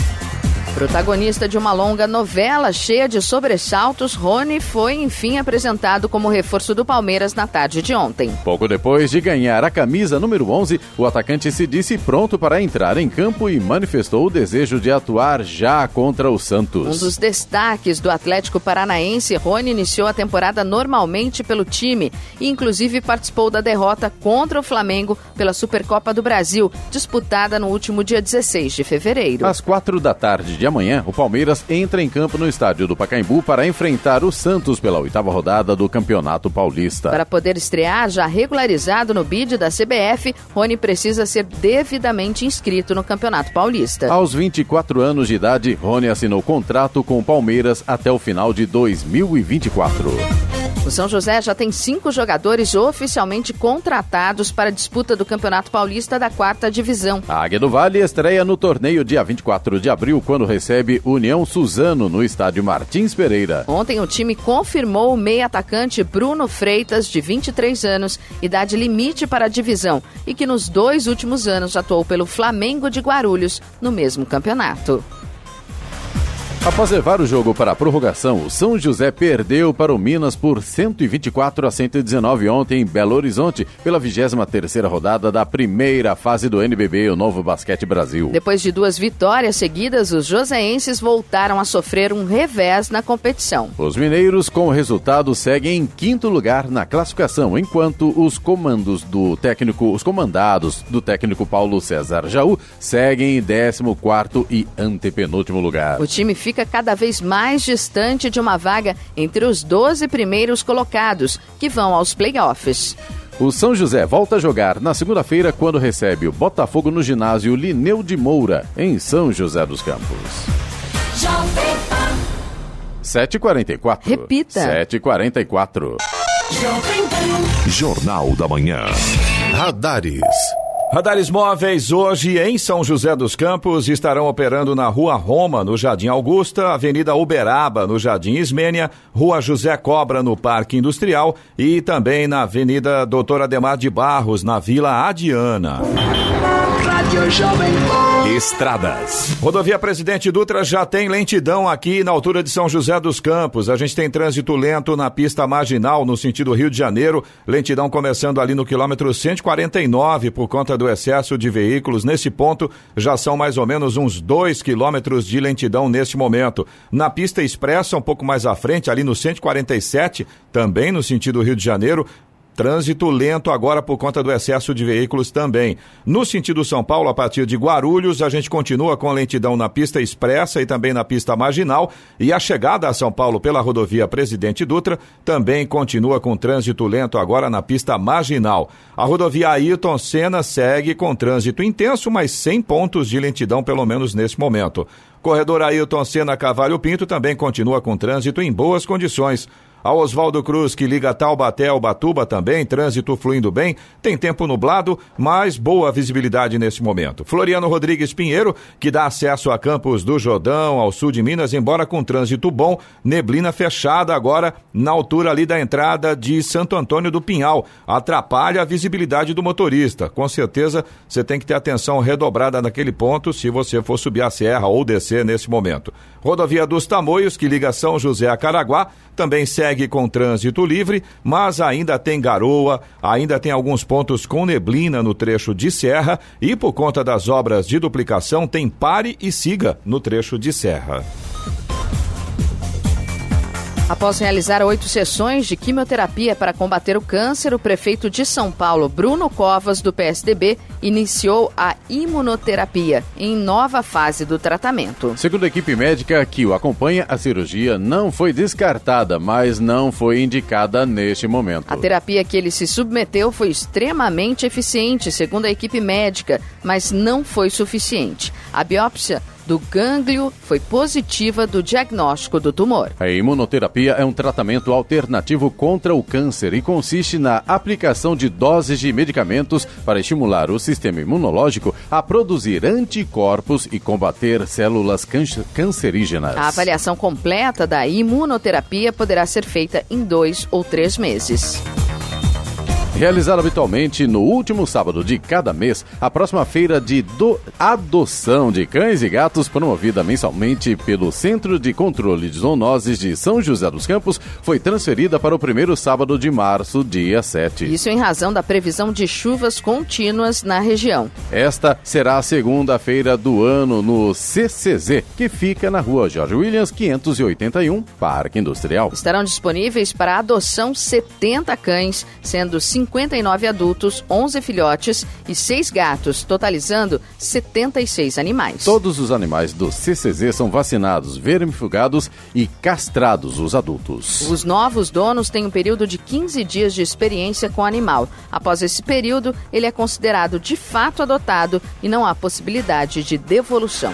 Protagonista de uma longa novela cheia de sobressaltos, Rony foi enfim apresentado como reforço do Palmeiras na tarde de ontem. Pouco depois de ganhar a camisa número 11, o atacante se disse pronto para entrar em campo e manifestou o desejo de atuar já contra o Santos. Um dos destaques do Atlético Paranaense, Rony iniciou a temporada normalmente pelo time e inclusive participou da derrota contra o Flamengo pela Supercopa do Brasil, disputada no último dia 16 de fevereiro. Às quatro da tarde de amanhã, o Palmeiras entra em campo no estádio do Pacaembu para enfrentar o Santos pela oitava rodada do Campeonato Paulista. Para poder estrear já regularizado no bid da CBF, Rony precisa ser devidamente inscrito no Campeonato Paulista. Aos 24 anos de idade, Rony assinou contrato com o Palmeiras até o final de 2024. O São José já tem cinco jogadores oficialmente contratados para a disputa do Campeonato Paulista da quarta divisão. A Águia do Vale estreia no torneio dia 24 de abril, quando recebe União Suzano no estádio Martins Pereira. Ontem o time confirmou o meio-atacante Bruno Freitas, de 23 anos, idade limite para a divisão, e que nos dois últimos anos atuou pelo Flamengo de Guarulhos no mesmo campeonato. Após levar o jogo para a prorrogação, o São José perdeu para o Minas por 124 a 119 ontem em Belo Horizonte, pela 23ª rodada da primeira fase do NBB, o Novo Basquete Brasil. Depois de duas vitórias seguidas, os joseenses voltaram a sofrer um revés na competição. Os mineiros, com o resultado, seguem em quinto lugar na classificação, enquanto os comandos do técnico, os comandados do técnico Paulo César Jaú seguem em 14º e antepenúltimo lugar. O time fica cada vez mais distante de uma vaga entre os 12 primeiros colocados, que vão aos playoffs. O São José volta a jogar na segunda-feira quando recebe o Botafogo no ginásio Lineu de Moura, em São José dos Campos. 7h44. Repita. 7h44. Jornal da Manhã. Radares. Radares móveis hoje em São José dos Campos estarão operando na Rua Roma, no Jardim Augusta, Avenida Uberaba, no Jardim Ismênia, Rua José Cobra, no Parque Industrial e também na Avenida Doutor Ademar de Barros, na Vila Adiana. Rádio Jovem Pan. Estradas. Rodovia Presidente Dutra já tem lentidão aqui na altura de São José dos Campos. A gente tem trânsito lento na pista marginal, no sentido Rio de Janeiro. Lentidão começando ali no quilômetro 149 por conta do excesso de veículos. Nesse ponto, já são mais ou menos uns dois quilômetros de lentidão neste momento. Na pista expressa, um pouco mais à frente, ali no 147, também no sentido Rio de Janeiro, Trânsito lento agora por conta do excesso de veículos também. No sentido São Paulo, a partir de Guarulhos, a gente continua com lentidão na pista expressa e também na pista marginal. E a chegada a São Paulo pela rodovia Presidente Dutra também continua com trânsito lento agora na pista marginal. A rodovia Ayrton Senna segue com trânsito intenso, mas sem pontos de lentidão, pelo menos nesse momento. Corredor Ailton Senna Cavalho Pinto também continua com trânsito em boas condições. A Oswaldo Cruz, que liga Taubaté ao Batuba também, trânsito fluindo bem, tem tempo nublado, mas boa visibilidade nesse momento. Floriano Rodrigues Pinheiro, que dá acesso a Campos do Jordão, ao sul de Minas, embora com trânsito bom, neblina fechada agora na altura ali da entrada de Santo Antônio do Pinhal. Atrapalha a visibilidade do motorista. Com certeza você tem que ter atenção redobrada naquele ponto se você for subir a serra ou descer nesse momento. Rodovia dos Tamoios, que liga São José a Caraguá, também segue com trânsito livre, mas ainda tem garoa, ainda tem alguns pontos com neblina no trecho de serra e por conta das obras de duplicação tem pare e siga no trecho de serra. Após realizar oito sessões de quimioterapia para combater o câncer, o prefeito de São Paulo, Bruno Covas, do PSDB, iniciou a imunoterapia em nova fase do tratamento. Segundo a equipe médica que o acompanha, a cirurgia não foi descartada, mas não foi indicada neste momento. A terapia que ele se submeteu foi extremamente eficiente, segundo a equipe médica, mas não foi suficiente. A biópsia do gânglio foi positiva do diagnóstico do tumor. A imunoterapia é um tratamento alternativo contra o câncer e consiste na aplicação de doses de medicamentos para estimular o sistema imunológico a produzir anticorpos e combater células cancerígenas. A avaliação completa da imunoterapia poderá ser feita em dois ou três meses. Realizada habitualmente no último sábado de cada mês, a próxima feira de adoção de cães e gatos, promovida mensalmente pelo Centro de Controle de Zoonoses de São José dos Campos, foi transferida para o primeiro sábado de março, dia 7. Isso em razão da previsão de chuvas contínuas na região. Esta será a segunda feira do ano no CCZ, que fica na rua Jorge Williams, 581, Parque Industrial. Estarão disponíveis para adoção 70 cães, sendo 50 59 adultos, 11 filhotes e 6 gatos, totalizando 76 animais. Todos os animais do CCZ são vacinados, vermifugados e castrados os adultos. Os novos donos têm um período de 15 dias de experiência com o animal. Após esse período, ele é considerado de fato adotado e não há possibilidade de devolução.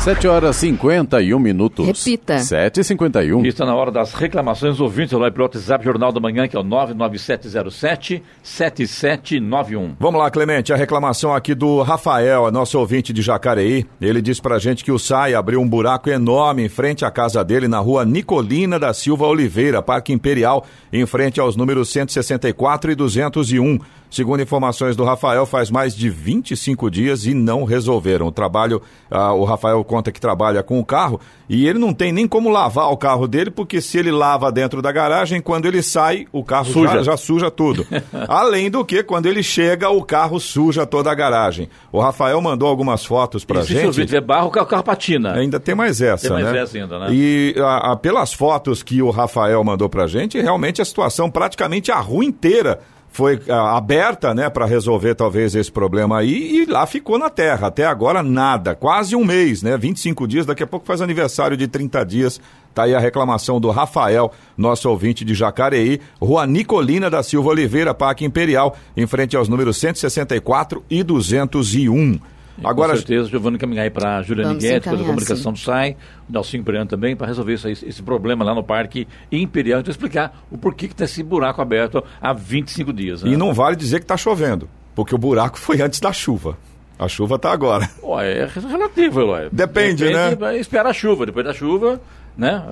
7 horas 51 minutos. Repita. 7 e 51 Está na hora das reclamações ouvintes lá pelo WhatsApp Jornal da Manhã, que é o 99707-7791. Vamos lá, Clemente. A reclamação aqui do Rafael, é nosso ouvinte de Jacareí. Ele disse pra gente que o SAI abriu um buraco enorme em frente à casa dele, na rua Nicolina da Silva Oliveira, Parque Imperial, em frente aos números 164 e 201. Segundo informações do Rafael, faz mais de 25 dias e não resolveram. O trabalho, ah, o Rafael conta que trabalha com o carro e ele não tem nem como lavar o carro dele, porque se ele lava dentro da garagem, quando ele sai, o carro Suja. Já, já suja tudo. Além do que, quando ele chega, o carro suja toda a garagem. O Rafael mandou algumas fotos pra E se gente. se tiver barro, o carro carro patina. Ainda tem mais essa, Tem mais né? essa ainda, né? E a- a- pelas fotos que o Rafael mandou pra gente, realmente a situação, praticamente a rua inteira foi ah, aberta, né, para resolver talvez esse problema aí e lá ficou na terra. Até agora nada, quase um mês, né? 25 dias, daqui a pouco faz aniversário de 30 dias. Tá aí a reclamação do Rafael, nosso ouvinte de Jacareí, Rua Nicolina da Silva Oliveira, Parque Imperial, em frente aos números 164 e 201. Agora, Com certeza, Giovanni caminhar aí para Juliane Guedes, da encaminhar, comunicação do SAI, o Nelson Imperiano também, para resolver aí, esse problema lá no Parque Imperial. Então, explicar o porquê que está esse buraco aberto há 25 dias. né? E não vale dizer que está chovendo, porque o buraco foi antes da chuva. A chuva está agora. Ó, é relativo, Eloy. Depende, né? vai Espera a chuva, depois da chuva, né?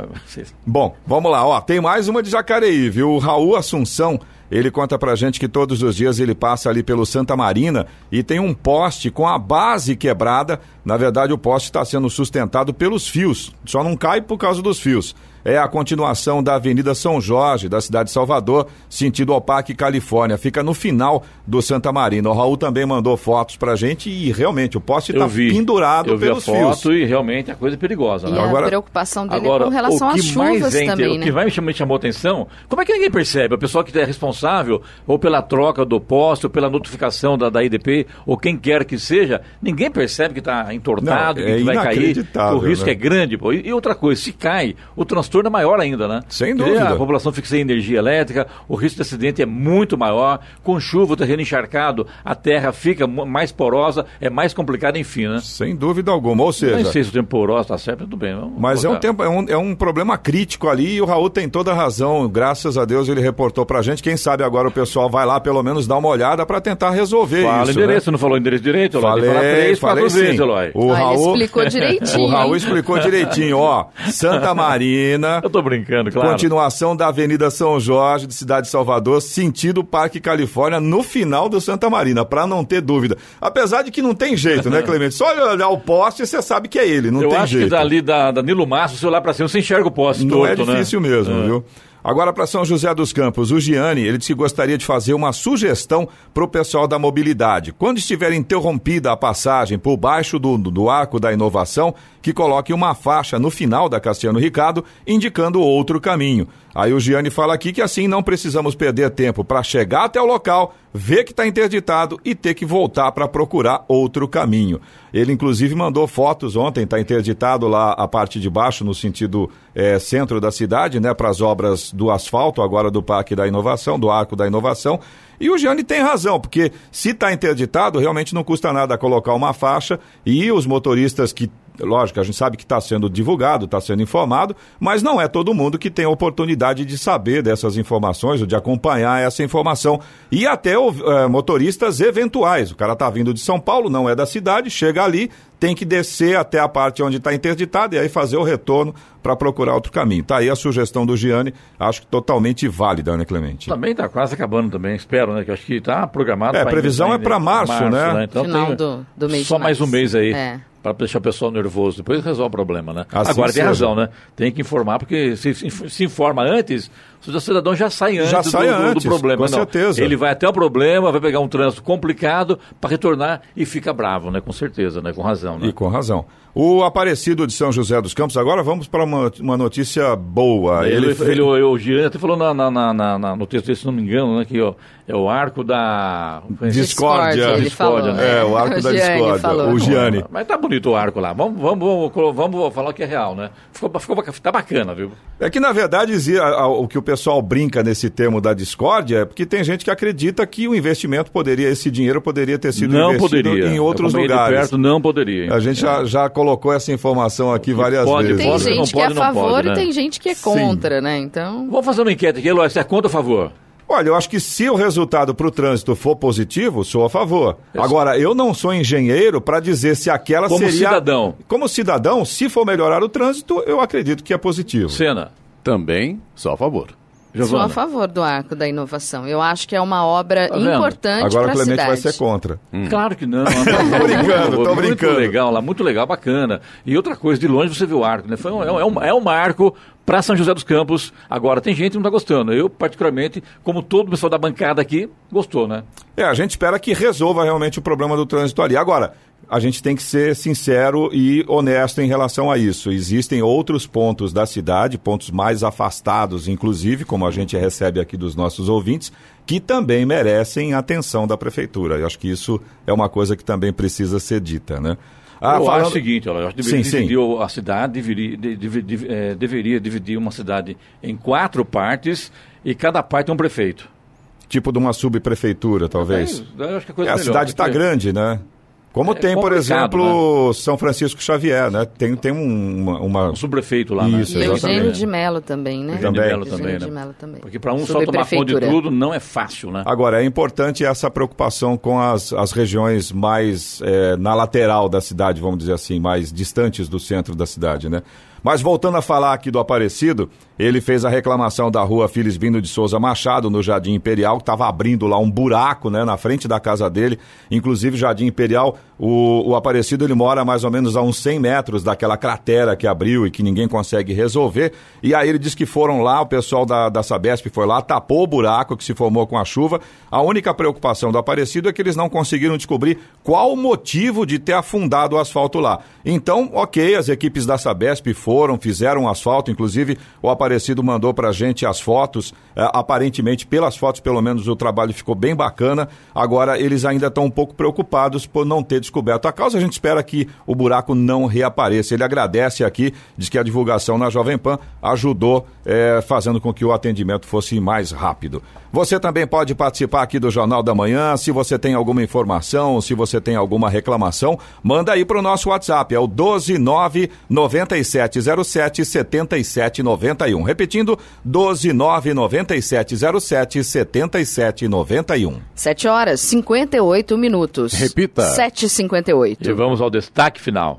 Bom, vamos lá, ó. Tem mais uma de Jacareí, viu? O Raul Assunção, ele conta pra gente que todos os dias ele passa ali pelo Santa Marina e tem um poste com a base quebrada. Na verdade, o poste está sendo sustentado pelos fios. Só não cai por causa dos fios. É a continuação da Avenida São Jorge, da cidade de Salvador, sentido Opaque, Califórnia. Fica no final do Santa Marina. O Raul também mandou fotos pra gente e realmente o poste está pendurado eu pelos vi a fios. foto e realmente a coisa é perigosa. E Né? a preocupação dele agora, é com relação que às mais chuvas vem, também, O né? que mais me chamou, me chamou atenção, como é que ninguém percebe? O pessoal que é responsável, ou pela troca do poste, ou pela notificação da, da IDP, ou quem quer que seja, ninguém percebe que está entortado, Não, que é vai cair, que o risco né? é grande. Pô. E, e outra coisa, se cai, o transtorno é maior ainda, né? Sem Porque dúvida. A população fica sem energia elétrica, o risco de acidente é muito maior, com chuva, o terreno encharcado, a terra fica mais porosa, é mais complicado, enfim, né? Sem dúvida alguma. Ou seja, Nem sei se o tempo poroso está certo, tudo bem. vamos Mas é um, tempo, é, um, é um problema crítico ali e o Raul tem toda a razão. Graças a Deus ele reportou pra gente. Quem sabe agora o pessoal vai lá pelo menos dar uma olhada pra tentar resolver Fala isso. endereço, né? não falou endereço direito, Eloy? Falei, falar três, falei quatro vezes, sim. Eloy. O Raul, explicou direitinho. o Raul explicou direitinho, ó. Santa Eu tô brincando, claro. continuação da Avenida São Jorge, de Cidade de Salvador, sentido Parque Califórnia, no final do Santa Marina, pra não ter dúvida. Apesar de que não tem jeito, né, Clemente? Só olhar o poste você sabe que é ele, não Eu tem acho jeito. que dali da, da Nilo Massa, se olhar pra cima, você enxerga o poste Não torto, é difícil né? mesmo, viu? Agora, para São José dos Campos, o Gianni, ele disse que gostaria de fazer uma sugestão para o pessoal da mobilidade. Quando estiver interrompida a passagem por baixo do, do arco da inovação, que coloque uma faixa no final da Cassiano Ricardo, indicando outro caminho. Aí o Gianni fala aqui que assim não precisamos perder tempo para chegar até o local, ver que está interditado e ter que voltar para procurar outro caminho. Ele, inclusive, mandou fotos ontem, está interditado lá a parte de baixo, no sentido eh, centro da cidade, né, para as obras do asfalto, agora do Parque da Inovação, do Arco da Inovação. E o Gianni tem razão, porque se está interditado, realmente não custa nada colocar uma faixa e os motoristas que Lógico, a gente sabe que está sendo divulgado, está sendo informado, mas não é todo mundo que tem a oportunidade de saber dessas informações ou de acompanhar essa informação. E até eh, motoristas eventuais. O cara está vindo de São Paulo, não é da cidade, chega ali, tem que descer até a parte onde está interditado e aí fazer o retorno para procurar outro caminho. Tá aí a sugestão do Gianni, acho que totalmente válida, né, Clemente? Também está quase acabando também, espero, né? Que acho que está programado. É, a previsão ainda- é pra março, né? Então Final tem do- do mês de Só mais um março. mês aí. É. Para deixar o pessoal nervoso, depois resolve o problema, né? Assim Agora tem seja. razão, né? Tem que informar, porque se se, informa antes, o cidadão já sai antes, Já do, sai do- do antes, problema. com Não, certeza. Ele vai até o problema, vai pegar um trânsito complicado para retornar e fica bravo, né? Com certeza, né? Com razão, né? E com razão. O Aparecido de São José dos Campos, agora vamos para uma, uma notícia boa. Ele, ele, o, o Gianni até falou na, na, na, na- no texto dele, se não me engano, né, que ó, é o arco da... Discórdia. Discórdia, ele Discórdia, falou. né? É, o arco O da Gianni discórdia. falou. O Gianni. Mas tá bonito o arco lá. Vamos, vamos, vamos, vamos falar que é real, né? Ficou, ficou, tá bacana, viu? É que, na verdade, o que o pessoal brinca nesse termo da discórdia é porque tem gente que acredita que o investimento poderia, esse dinheiro poderia ter sido não investido poderia. em outros de lugares. perto, não poderia. A gente já, já colocou essa informação aqui várias pode, vezes. Tem Pode, gente não que pode, é a favor pode, né? e tem gente que é contra, né? Então. Vamos fazer uma enquete aqui, Eloy, você é contra ou a favor? Olha, eu acho que se o resultado para o trânsito for positivo, sou a favor. Agora, eu não sou engenheiro para dizer se aquela Como seria... cidadão. Como cidadão, se for melhorar o trânsito, eu acredito que é positivo. Cena, Também sou a favor. Sou a Giovana. favor do Arco da Inovação. Eu acho que é uma obra Tá importante Agora o Clemente cidade. vai ser contra. Claro que não. Tô brincando, tô muito brincando. legal lá, muito legal, bacana. E outra coisa, de longe você vê o arco, né? Foi um, é, um, é um- é um marco para São José dos Campos. Agora, tem gente que não está gostando. Eu, particularmente, como todo o pessoal da bancada aqui, gostou, né? É, a gente espera que resolva realmente o problema do trânsito ali. Agora, a gente tem que ser sincero e honesto em relação a isso. Existem outros pontos da cidade, pontos mais afastados, inclusive, como a gente recebe aqui dos nossos ouvintes, que também merecem atenção da prefeitura. Eu acho que isso é uma coisa que também precisa ser dita, né? Ah, eu falando- acho o seguinte, olha, eu acho que deveria Sim, sim. dividir o- a cidade, deveria, de- eh, deveria dividir uma cidade em quatro partes e cada parte é um prefeito. Tipo de uma subprefeitura, talvez. É, acho que a É, coisa a melhor, cidade está porque- grande, né? Como É tem, por exemplo, São Francisco Xavier, né? Tem, tem um- uma, uma- Um subprefeito lá, né? Isso, E exatamente. Eugênio de Mello também, né? Eugênio de Também. Mello também, Eugênio né? de Mello também. Porque para um só tomar conta de tudo não é fácil, né? Agora, é importante essa preocupação com as, as regiões mais eh, na lateral da cidade, vamos dizer assim, mais distantes do centro da cidade, né? Mas voltando a falar aqui do Aparecido, ele fez a reclamação da rua Felisbino de Souza Machado, no Jardim Imperial, que estava abrindo lá um buraco né, na frente da casa dele. Inclusive, Jardim Imperial, O, o Aparecido ele mora mais ou menos a uns 100 metros daquela cratera que abriu e que ninguém consegue resolver. E aí ele diz que foram lá, o pessoal da, da Sabesp foi lá, tapou o buraco que se formou com a chuva. A única preocupação do Aparecido é que eles não conseguiram descobrir qual o motivo de ter afundado o asfalto lá. Então, ok, as equipes da Sabesp foram, fizeram o asfalto, inclusive o Aparecido mandou pra gente as fotos. É, aparentemente, pelas fotos, pelo menos, o trabalho ficou bem bacana. Agora, eles ainda estão um pouco preocupados por não ter descoberto a causa. A gente espera que o buraco não reapareça. Ele agradece aqui, diz que a divulgação na Jovem Pan ajudou, é, fazendo com que o atendimento fosse mais rápido. Você também pode participar aqui do Jornal da Manhã. Se você tem alguma informação, se você tem alguma reclamação, manda aí para o nosso WhatsApp. É o 129 9707 7791. Repetindo, 129 9707 7791. 7 horas 58 minutos. Repita. 7h58. E vamos ao destaque final.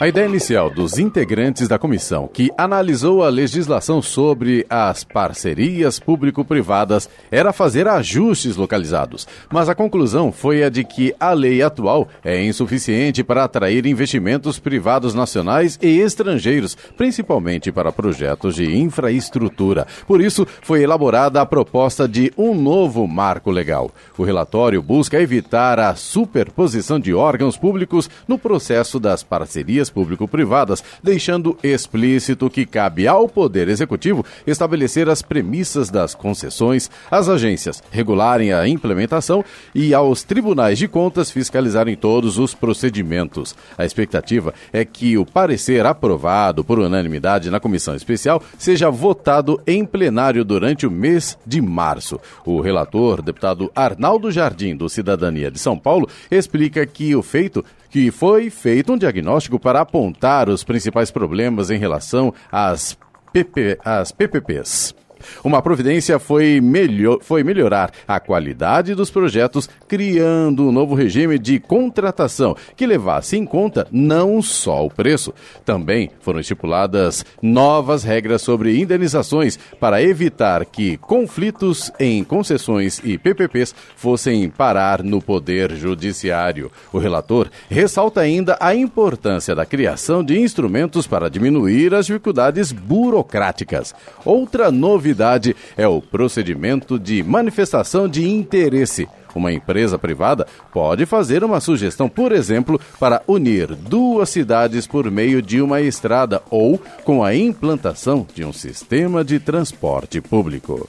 A ideia inicial dos integrantes da comissão, que analisou a legislação sobre as parcerias público-privadas, era fazer ajustes localizados. Mas a conclusão foi a de que a lei atual é insuficiente para atrair investimentos privados nacionais e estrangeiros, principalmente para projetos de infraestrutura. Por isso, foi elaborada a proposta de um novo marco legal. O relatório busca evitar a superposição de órgãos públicos no processo das parcerias público-privadas, deixando explícito que cabe ao Poder Executivo estabelecer as premissas das concessões, às agências regularem a implementação e aos tribunais de contas fiscalizarem todos os procedimentos. A expectativa é que o parecer aprovado por unanimidade na comissão especial seja votado em plenário durante o mês de março. O relator, deputado Arnaldo Jardim, do Cidadania de São Paulo, explica que o feito que foi feito um diagnóstico para apontar os principais problemas em relação às, PP, às PPPs. Uma providência foi, melhor, foi melhorar a qualidade dos projetos, criando um novo regime de contratação que levasse em conta não só o preço. Também foram estipuladas novas regras sobre indenizações para evitar que conflitos em concessões e PPPs fossem parar no Poder Judiciário. O relator ressalta ainda a importância da criação de instrumentos para diminuir as dificuldades burocráticas. Outra novidade novidade é o procedimento de manifestação de interesse. Uma empresa privada pode fazer uma sugestão, por exemplo, para unir duas cidades por meio de uma estrada ou com a implantação de um sistema de transporte público.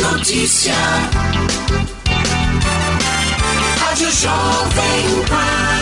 Notícia. Rádio Jovem Pan.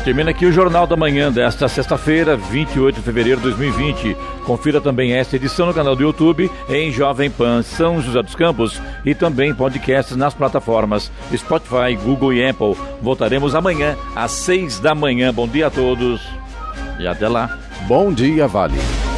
E termina aqui o Jornal da Manhã desta sexta-feira, 28 de fevereiro de 2020. Confira também esta edição no canal do YouTube em Jovem Pan São José dos Campos e também podcasts nas plataformas Spotify, Google e Apple. Voltaremos amanhã às seis da manhã. Bom dia a todos e até lá. Bom dia, Vale.